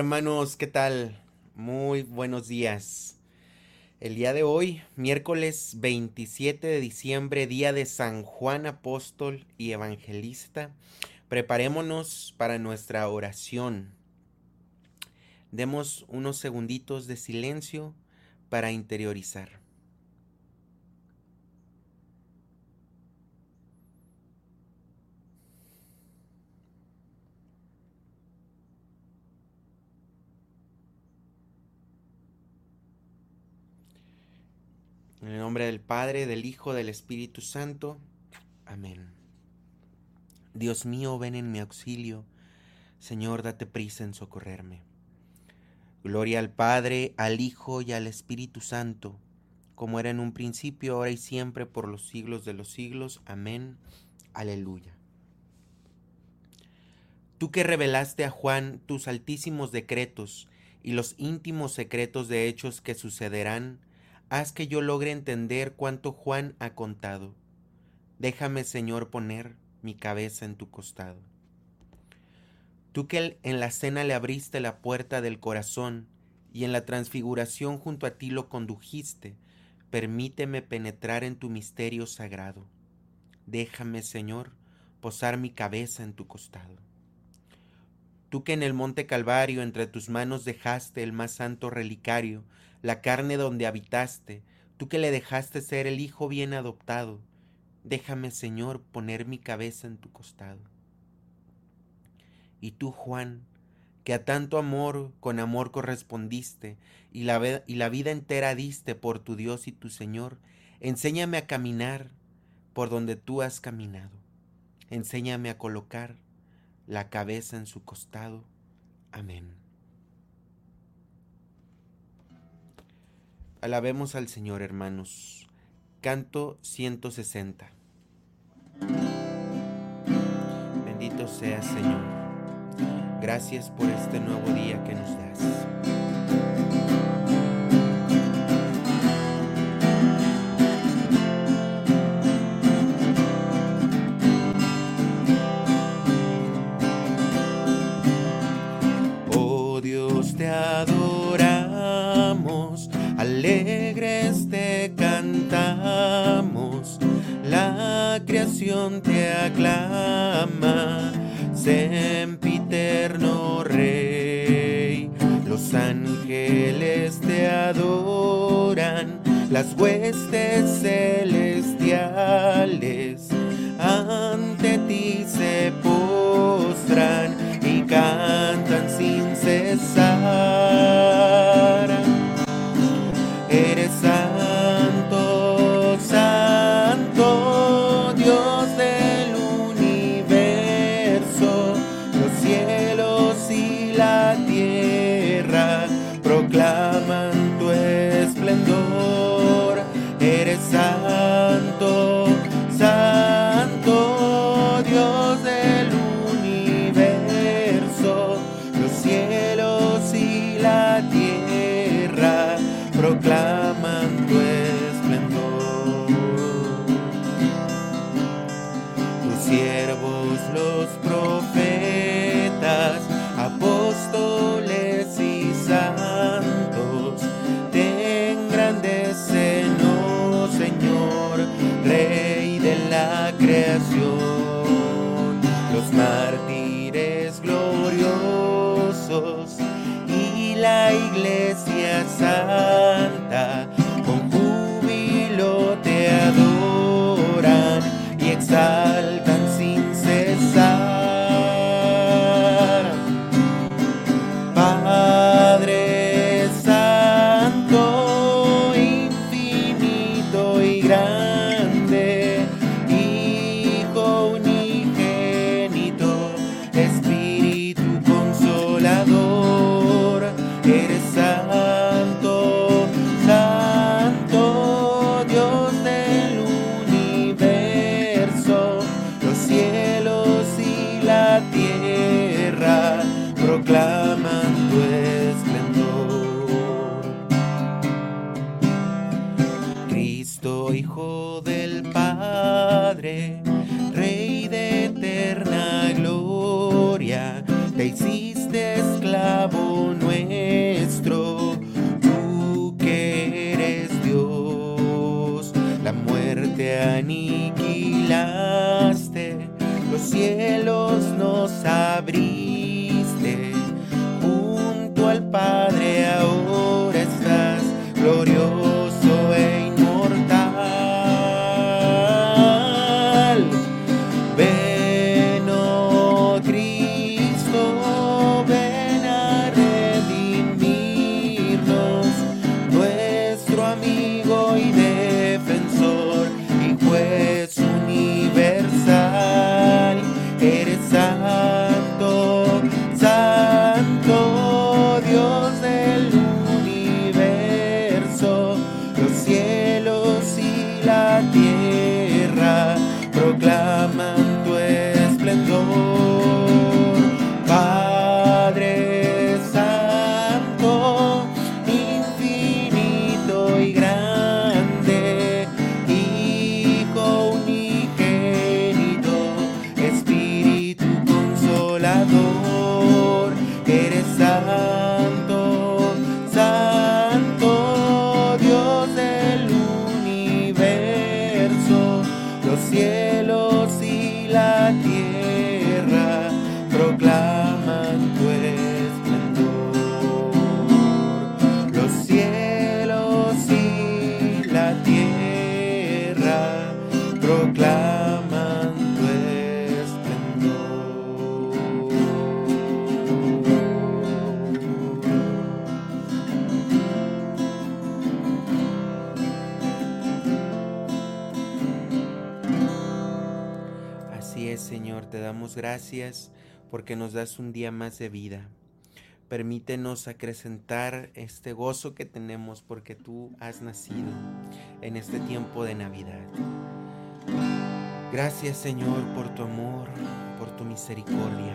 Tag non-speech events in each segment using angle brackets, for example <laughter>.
hermanos, ¿qué tal? Muy buenos días. El día de hoy, miércoles 27 de diciembre, día de San Juan Apóstol y Evangelista, preparémonos para nuestra oración. Demos unos segunditos de silencio para interiorizar. En el nombre del Padre, del Hijo, del Espíritu Santo. Amén. Dios mío, ven en mi auxilio. Señor, date prisa en socorrerme. Gloria al Padre, al Hijo y al Espíritu Santo, como era en un principio, ahora y siempre, por los siglos de los siglos. Amén. Aleluya. Tú que revelaste a Juan tus altísimos decretos y los íntimos secretos de hechos que sucederán, haz que yo logre entender cuánto Juan ha contado. Déjame, Señor, poner mi cabeza en tu costado. Tú que en la cena le abriste la puerta del corazón y en la transfiguración junto a ti lo condujiste, permíteme penetrar en tu misterio sagrado. Déjame, Señor, posar mi cabeza en tu costado. Tú que en el monte Calvario entre tus manos dejaste el más santo relicario, la carne donde habitaste, tú que le dejaste ser el Hijo bien adoptado, déjame, Señor, poner mi cabeza en tu costado. Y tú, Juan, que a tanto amor con amor correspondiste y la, y la vida entera diste por tu Dios y tu Señor, enséñame a caminar por donde tú has caminado. Enséñame a colocar la cabeza en su costado. Amén. Alabemos al Señor, hermanos. Canto 160. Bendito seas, Señor. Gracias por este nuevo día que nos das. Alegres te cantamos, la creación te aclama, sempiterno Rey. Los ángeles te adoran, las huestes celestiales ante ti se postran y cantan sin cesar. proclama santa, con júbilo te adoran y exaltan sin cesar. Padre Santo, infinito y grande, Hijo unigénito, Espíritu consolador, eres gracias porque nos das un día más de vida. Permítenos acrecentar este gozo que tenemos porque tú has nacido en este tiempo de Navidad. Gracias, Señor, por tu amor, por tu misericordia.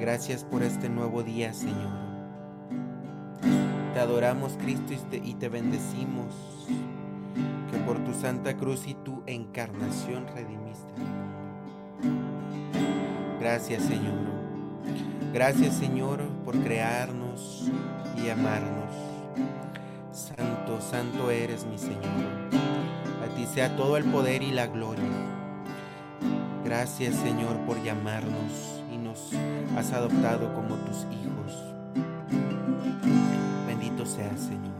Gracias por este nuevo día, Señor. Te adoramos, Cristo, y te, bendecimos que por tu santa cruz y tu encarnación redimiste. Gracias Señor. Gracias Señor por crearnos y amarnos. Santo, santo eres mi Señor. A ti sea todo el poder y la gloria. Gracias Señor por llamarnos y nos has adoptado como tus hijos. Bendito seas Señor.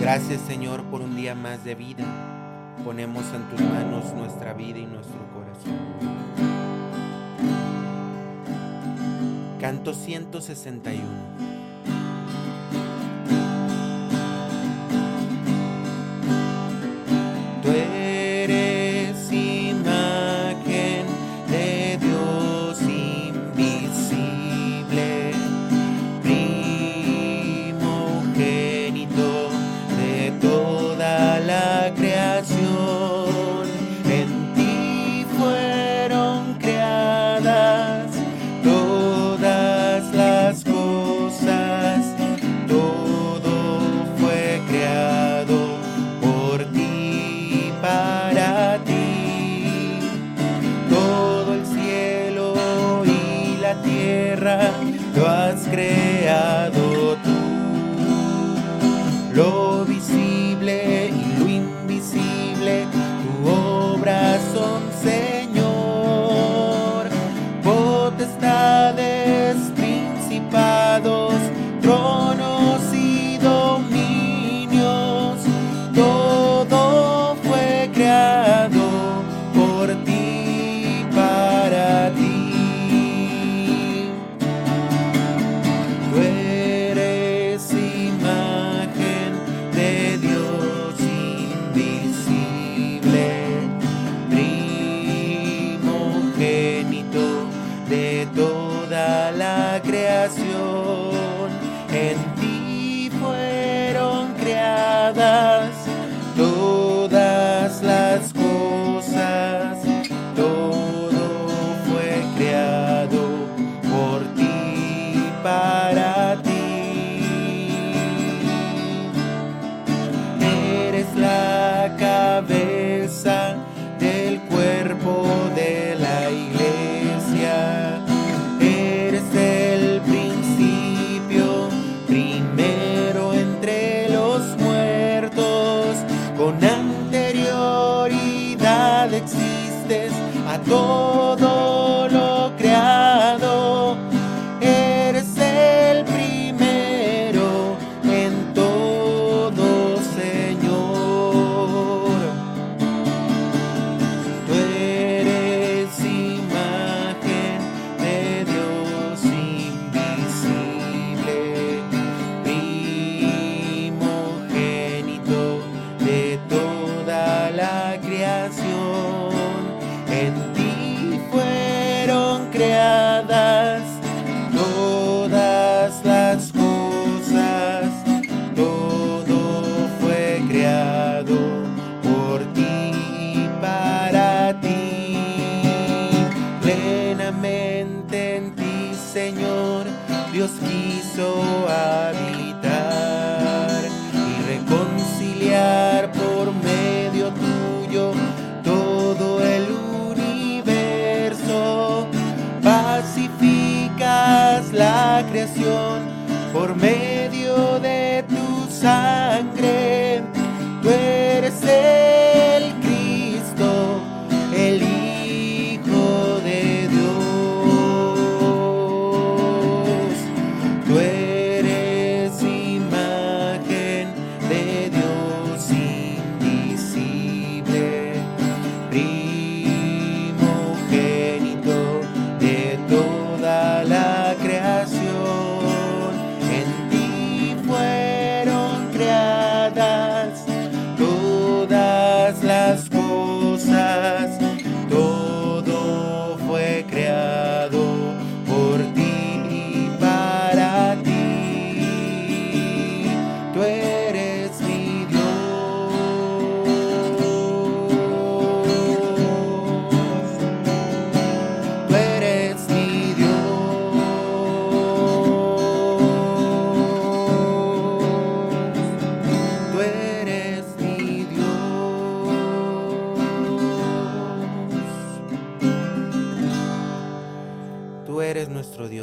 Gracias Señor por un día más de vida. Ponemos en tus manos nuestra vida y nuestro corazón. Canto 161.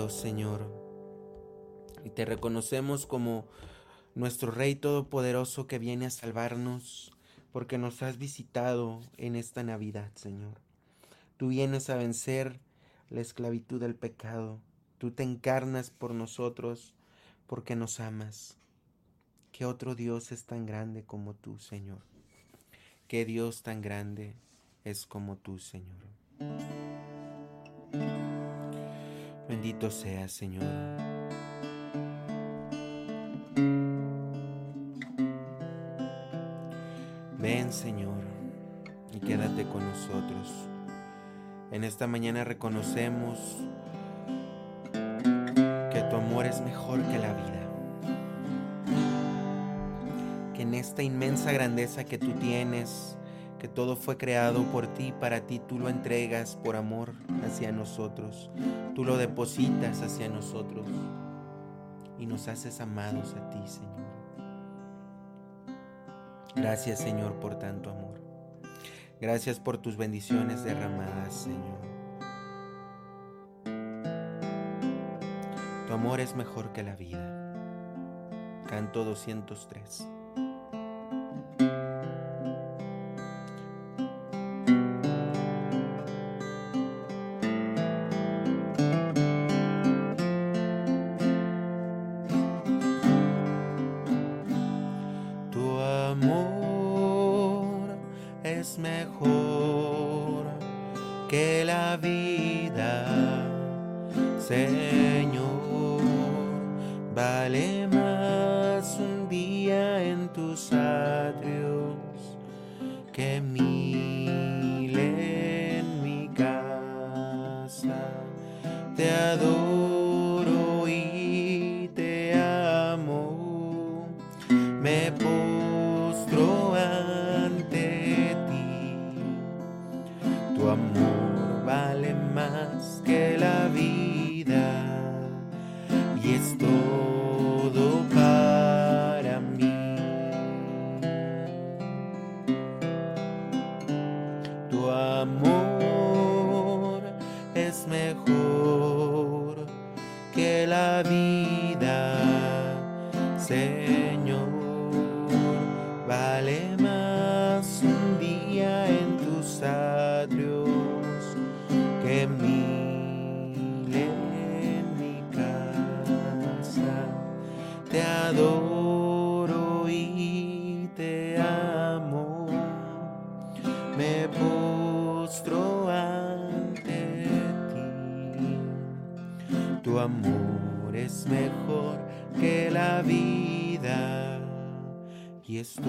Señor. Y te reconocemos como nuestro Rey Todopoderoso que viene a salvarnos, porque nos has visitado en esta Navidad, Señor. Tú vienes a vencer la esclavitud del pecado. Tú te encarnas por nosotros porque nos amas. ¿Qué otro Dios es tan grande como tú, Señor? ¿Qué Dios tan grande es como tú, Señor? Bendito seas, Señor. Ven, Señor, y quédate con nosotros. En esta mañana reconocemos que tu amor es mejor que la vida. Que en esta inmensa grandeza que tú tienes, que todo fue creado por ti, para ti tú lo entregas por amor hacia nosotros. Tú lo depositas hacia nosotros y nos haces amados a ti, Señor. Gracias, Señor, por tanto amor. Gracias por tus bendiciones derramadas, Señor. Tu amor es mejor que la vida. Canto 203. Que mil adoro y te amo, me postro ante ti, tu amor es mejor que la vida y es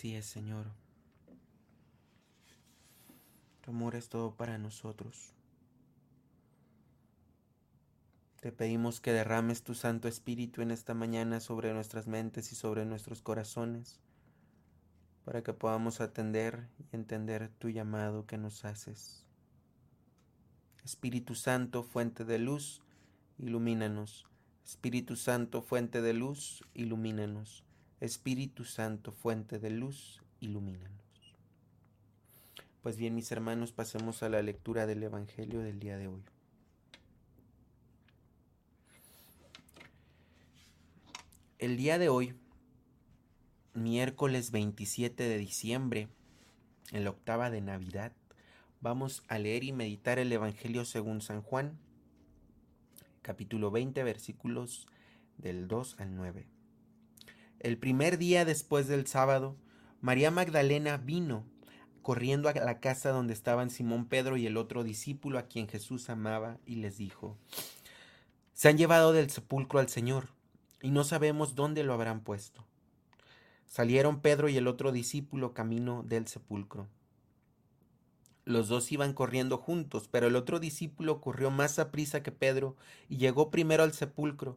Así es, Señor. Tu amor es todo para nosotros. Te pedimos que derrames tu Santo Espíritu en esta mañana sobre nuestras mentes y sobre nuestros corazones, para que podamos atender y entender tu llamado que nos haces. Espíritu Santo, fuente de luz, ilumínanos. Espíritu Santo, fuente de luz, ilumínanos. Espíritu Santo, fuente de luz, ilumínanos. Pues bien, mis hermanos, pasemos a la lectura del Evangelio del día de hoy. El día de hoy, miércoles 27 de diciembre, en la octava de Navidad, vamos a leer y meditar el Evangelio según San Juan, capítulo 20, versículos del 2 al 9. El primer día después del sábado, María Magdalena vino corriendo a la casa donde estaban Simón Pedro y el otro discípulo a quien Jesús amaba y les dijo, Se han llevado del sepulcro al Señor y no sabemos dónde lo habrán puesto. Salieron Pedro y el otro discípulo camino del sepulcro. Los dos iban corriendo juntos, pero el otro discípulo corrió más a prisa que Pedro y llegó primero al sepulcro.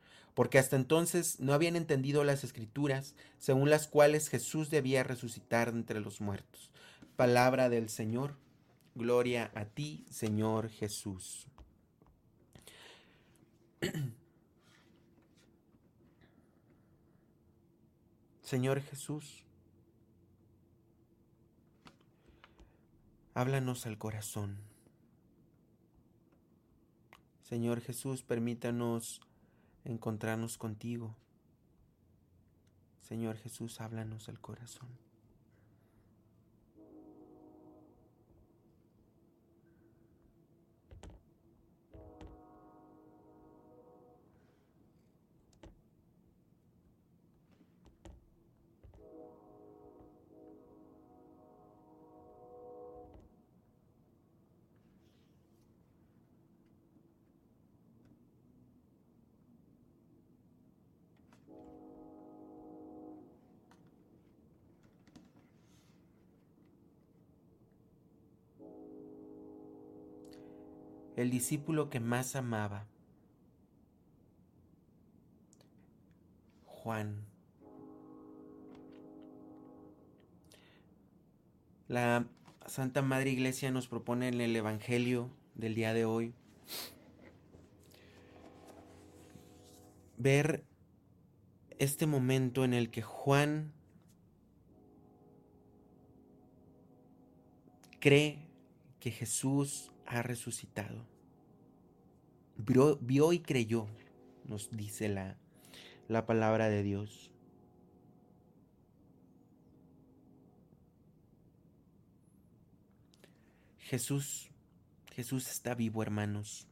porque hasta entonces no habían entendido las escrituras, según las cuales Jesús debía resucitar entre los muertos. Palabra del Señor. Gloria a ti, Señor Jesús. <clears throat> Señor Jesús, háblanos al corazón. Señor Jesús, permítanos encontrarnos contigo. Señor Jesús, háblanos al corazón. El discípulo que más amaba, Juan. La Santa Madre Iglesia nos propone en el Evangelio del día de hoy ver este momento en el que Juan cree que Jesús ha resucitado. Vio, y creyó, nos dice la, la palabra de Dios. Jesús, Jesús está vivo, hermanos.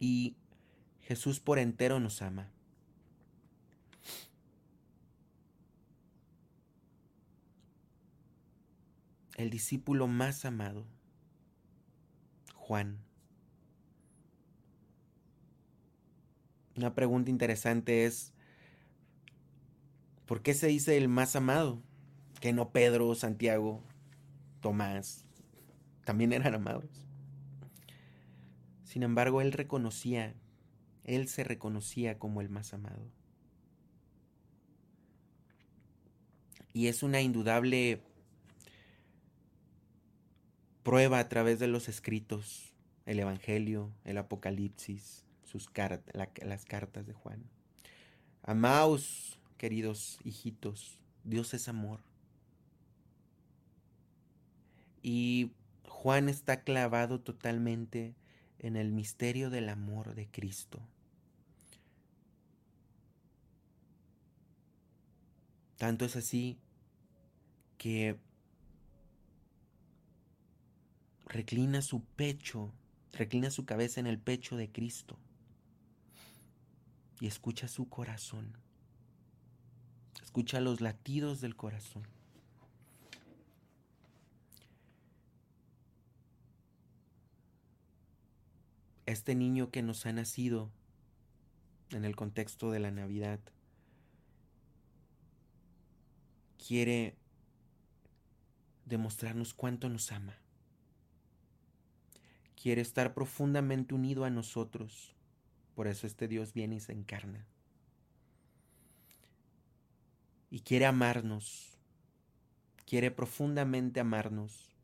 Y Jesús por entero nos ama. El discípulo más amado, Juan Una pregunta interesante es, ¿por qué se dice el más amado? Que no Pedro, Santiago, Tomás, también eran amados. Sin embargo, él reconocía, él se reconocía como el más amado. Y es una indudable prueba a través de los escritos, el Evangelio, el Apocalipsis, sus las cartas de Juan. Amaos, queridos hijitos, Dios es amor. Y Juan está clavado totalmente en el misterio del amor de Cristo. Tanto es así que reclina su pecho, reclina su cabeza en el pecho de Cristo y escucha su corazón. Escucha los latidos del corazón. Este niño que nos ha nacido en el contexto de la Navidad quiere demostrarnos cuánto nos ama quiere estar profundamente unido a nosotros. Por eso este Dios viene y se encarna. Y quiere amarnos, quiere profundamente amarnos.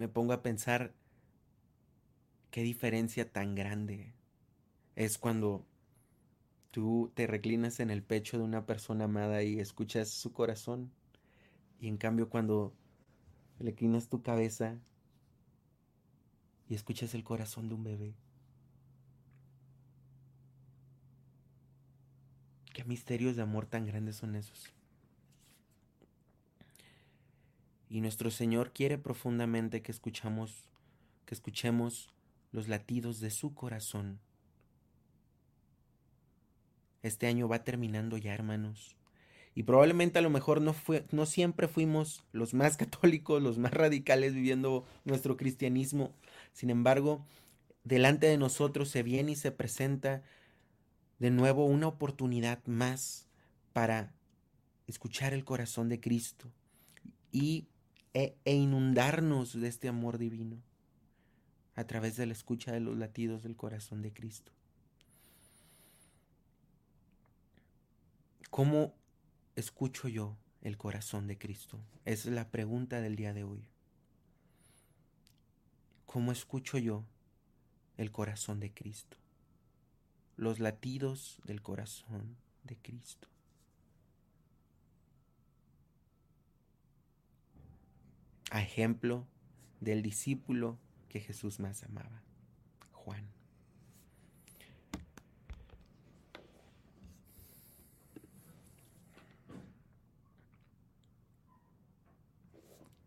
Me pongo a pensar qué diferencia tan grande es cuando tú te reclinas en el pecho de una persona amada y escuchas su corazón y en cambio cuando le clinas tu cabeza y escuchas el corazón de un bebé, qué misterios de amor tan grandes son esos. Y nuestro Señor quiere profundamente que escuchamos, que escuchemos los latidos de su corazón. Este año va terminando ya, hermanos. Y probablemente a lo mejor no, fue, no siempre fuimos los más <laughs> católicos, los más radicales viviendo nuestro cristianismo. Sin embargo, delante de nosotros se viene y se presenta de nuevo una oportunidad más para escuchar el corazón de Cristo y, e, e inundarnos de este amor divino a través de la escucha de los latidos del corazón de Cristo. ¿Cómo escucho yo el corazón de Cristo? Es la pregunta del día de hoy. ¿Cómo escucho yo el corazón de Cristo? Los latidos del corazón de Cristo. A ejemplo del discípulo que Jesús más amaba, Juan.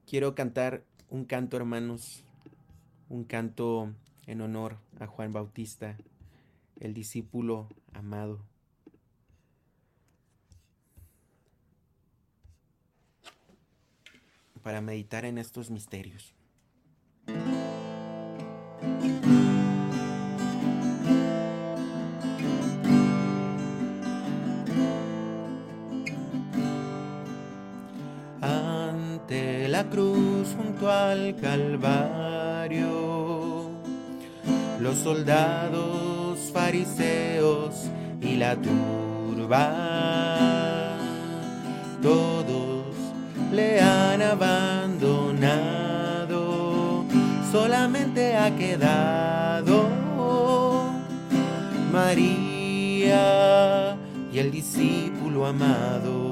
Quiero cantar un canto, hermanos, un canto en honor a Juan Bautista, el discípulo amado. Para meditar en estos misterios. La cruz junto al Calvario. Los soldados fariseos y la turba, todos le han abandonado, solamente ha quedado María y el discípulo amado.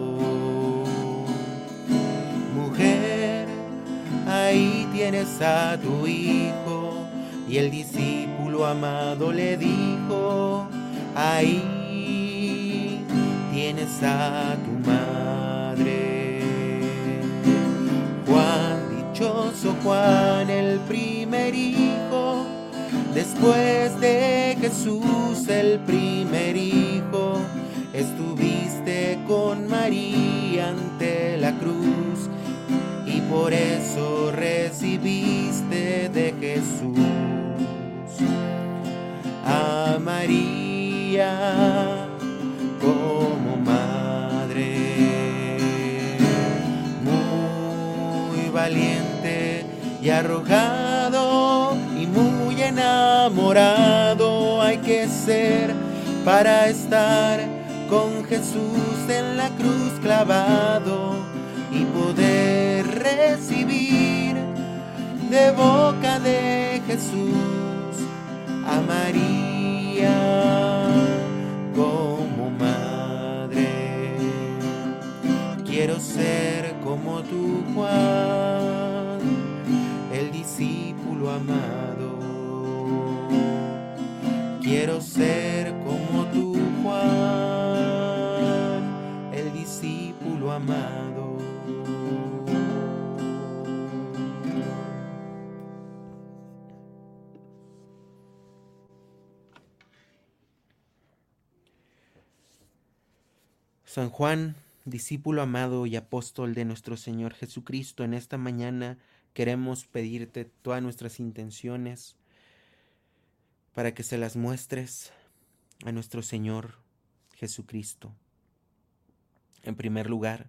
tienes a tu hijo. Y el discípulo amado le dijo, ahí tienes a tu madre. Juan, dichoso Juan, el primer hijo, después de Jesús el primer hijo, estuviste con María ante la cruz por eso recibiste de Jesús. A María como madre, muy valiente y arrojado y muy enamorado hay que ser para estar con Jesús en la cruz clavado de boca de Jesús a María como madre. Quiero ser como tú, Juan, el discípulo amado. Quiero ser San Juan, discípulo amado y apóstol de nuestro Señor Jesucristo, en esta mañana queremos pedirte todas nuestras intenciones para que se las muestres a nuestro Señor Jesucristo. En primer lugar,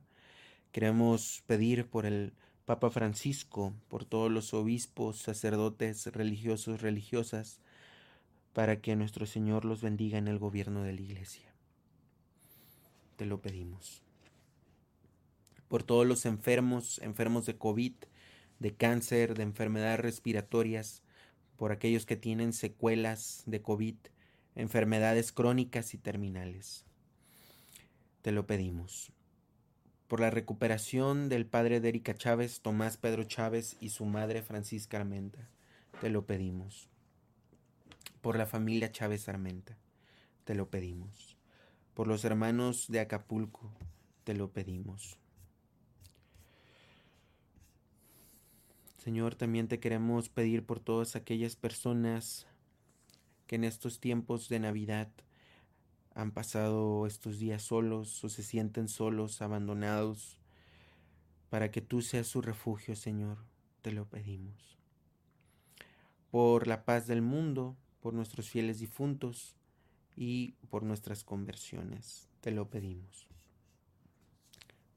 queremos pedir por el Papa Francisco, por todos los obispos, sacerdotes, religiosos, religiosas, para que nuestro Señor los bendiga en el gobierno de la Iglesia. Te lo pedimos. Por todos los enfermos, enfermos de COVID, de cáncer, de enfermedades respiratorias, por aquellos que tienen secuelas de COVID, enfermedades crónicas y terminales. Te lo pedimos. Por la recuperación del padre de Erika Chávez, Tomás Pedro Chávez y su madre Francisca Armenta. Te lo pedimos. Por la familia Chávez Armenta. Te lo pedimos. Por los hermanos de Acapulco. Te lo pedimos. Señor, también te queremos pedir por todas aquellas personas que en estos tiempos de Navidad han pasado estos días solos o se sienten solos, abandonados, para que tú seas su refugio, Señor, te lo pedimos. Por la paz del mundo, por nuestros fieles difuntos y por nuestras conversiones, te lo pedimos.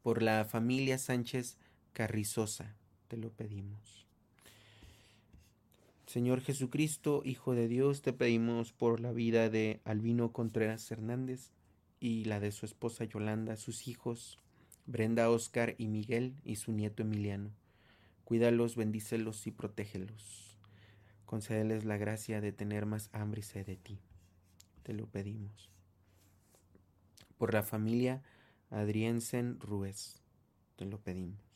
Por la familia Sánchez Carrizosa, te lo pedimos. Señor Jesucristo, Hijo de Dios, te pedimos por la vida de Albino Contreras Hernández y la de su esposa Yolanda, sus hijos, Brenda, Oscar y Miguel y su nieto Emiliano. Cuídalos, bendícelos y protégelos. Concédeles la gracia de tener más hambre y sed de ti. Te lo pedimos. Por la familia Adriensen Ruiz, te lo pedimos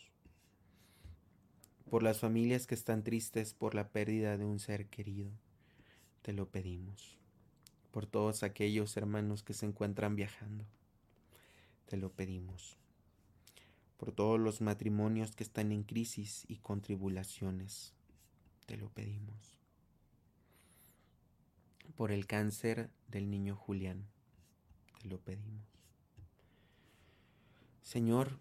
por las familias que están tristes por la pérdida de un ser querido. Te lo pedimos. Por todos aquellos hermanos que se encuentran viajando. Te lo pedimos. Por todos los matrimonios que están en crisis y con tribulaciones. Te lo pedimos. Por el cáncer del niño Julián. Te lo pedimos. Señor,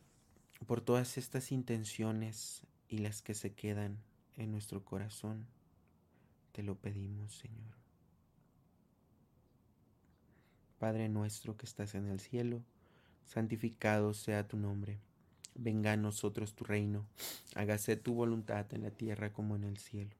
por todas estas intenciones y las que se quedan en nuestro corazón, te lo pedimos, Señor. Padre nuestro que estás en el cielo, santificado sea tu nombre. Venga a nosotros tu reino, hágase tu voluntad en la tierra como en el cielo.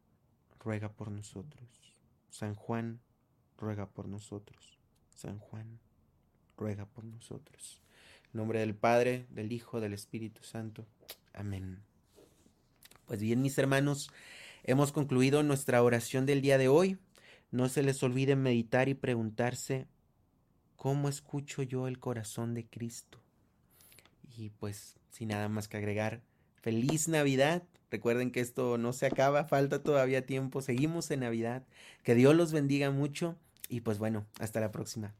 ruega por nosotros. San Juan, ruega por nosotros. San Juan, ruega por nosotros. En nombre del Padre, del Hijo, del Espíritu Santo. Amén. Pues bien, mis hermanos, hemos concluido nuestra oración del día de hoy. No se les olvide meditar y preguntarse, ¿cómo escucho yo el corazón de Cristo? Y pues, sin nada más que agregar, feliz Navidad. Recuerden que esto no se acaba, falta todavía tiempo, seguimos en Navidad. Que Dios los bendiga mucho y pues bueno, hasta la próxima.